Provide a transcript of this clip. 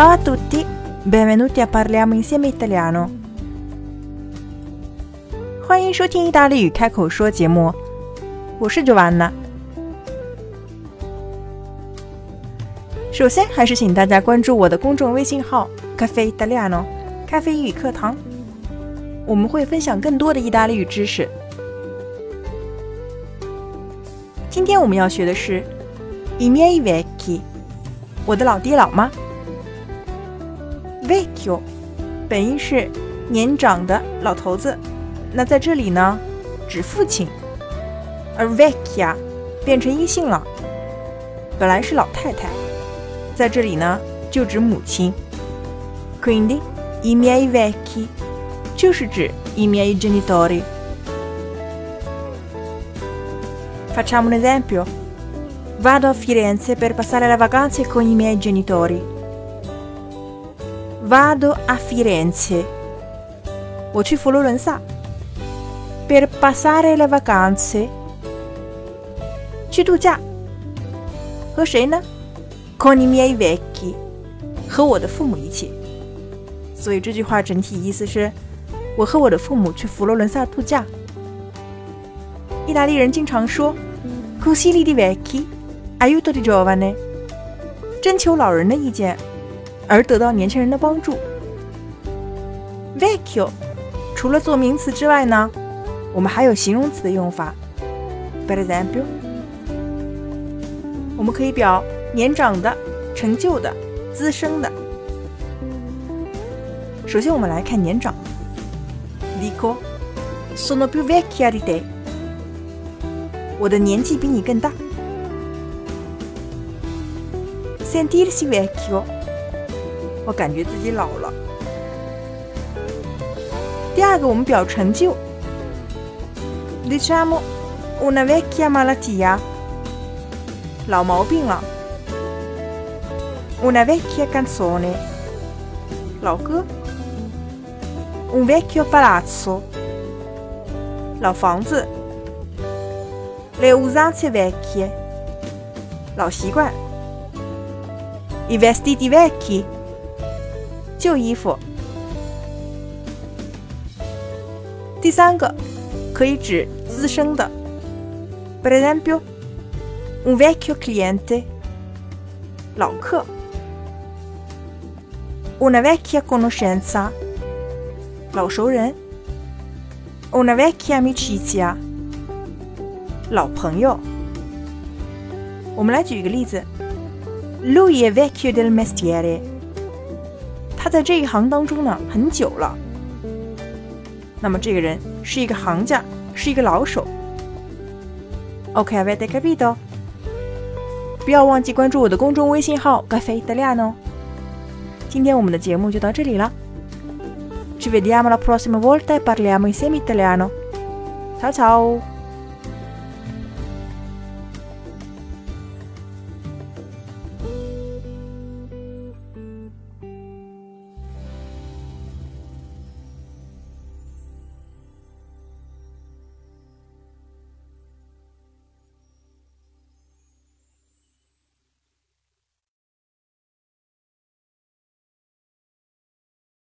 Ciao a tutti, benvenuti a parliamo insieme italiano。欢迎收听意大利语开口说节目，我是 Joanna。首先，还是请大家关注我的公众微信号 “Cafe Italiano”（ 咖啡英语课堂），我们会分享更多的意大利语知识。今天我们要学的是 “i miei vecchi”，我的老爹老妈。vecchio 本意是年长的老头子，那在这里呢，指父亲；而 vecchia 变成阴性了，本来是老太太，在这里呢就指母亲。Quindi i miei vecchi 就是指 i miei genitori。Facciamo un esempio. Vado a Firenze per passare le vacanze con i miei genitori. Vado a Firenze，我去佛罗伦萨。Per passare le vacanze，去度假。和谁呢？Con i miei vecchi，和我的父母一起。所以这句话整体意思是：我和我的父母去佛罗伦萨度假。意大利人经常说：“Consigli di vecchi, aiuto di giovane。”征求老人的意见。而得到年轻人的帮助。Vecchio 除了做名词之外呢，我们还有形容词的用法。Per esempio，我们可以表年长的、成就的、资深的。首先，我们来看年长。Dico sono più vecchia di te。我的年纪比你更大。Sentirsi vecchio。我感觉自己老了。第二个，我们表成就，diciamo una vecchia malattia，老毛病了；una vecchia canzone，老歌；un vecchio palazzo，老房子；le usanze vecchie，老习惯；i vestiti vecchi。 旧衣服。第三个可以指资深的，per esempio un vecchio cliente，老客；una vecchia conoscenza，老熟人；una vecchia amicizia，老朋友。我们来举一个例子：Lui è vecchio del mestiere。 他在这一行当中呢很久了，那么这个人是一个行家，是一个老手。OK，avete capito？不要忘记关注我的公众微信号 “Cafe Italiano”。今天我们的节目就到这里了，Ci vediamo la prossima volta e parliamo insieme italiano。Ciao ciao。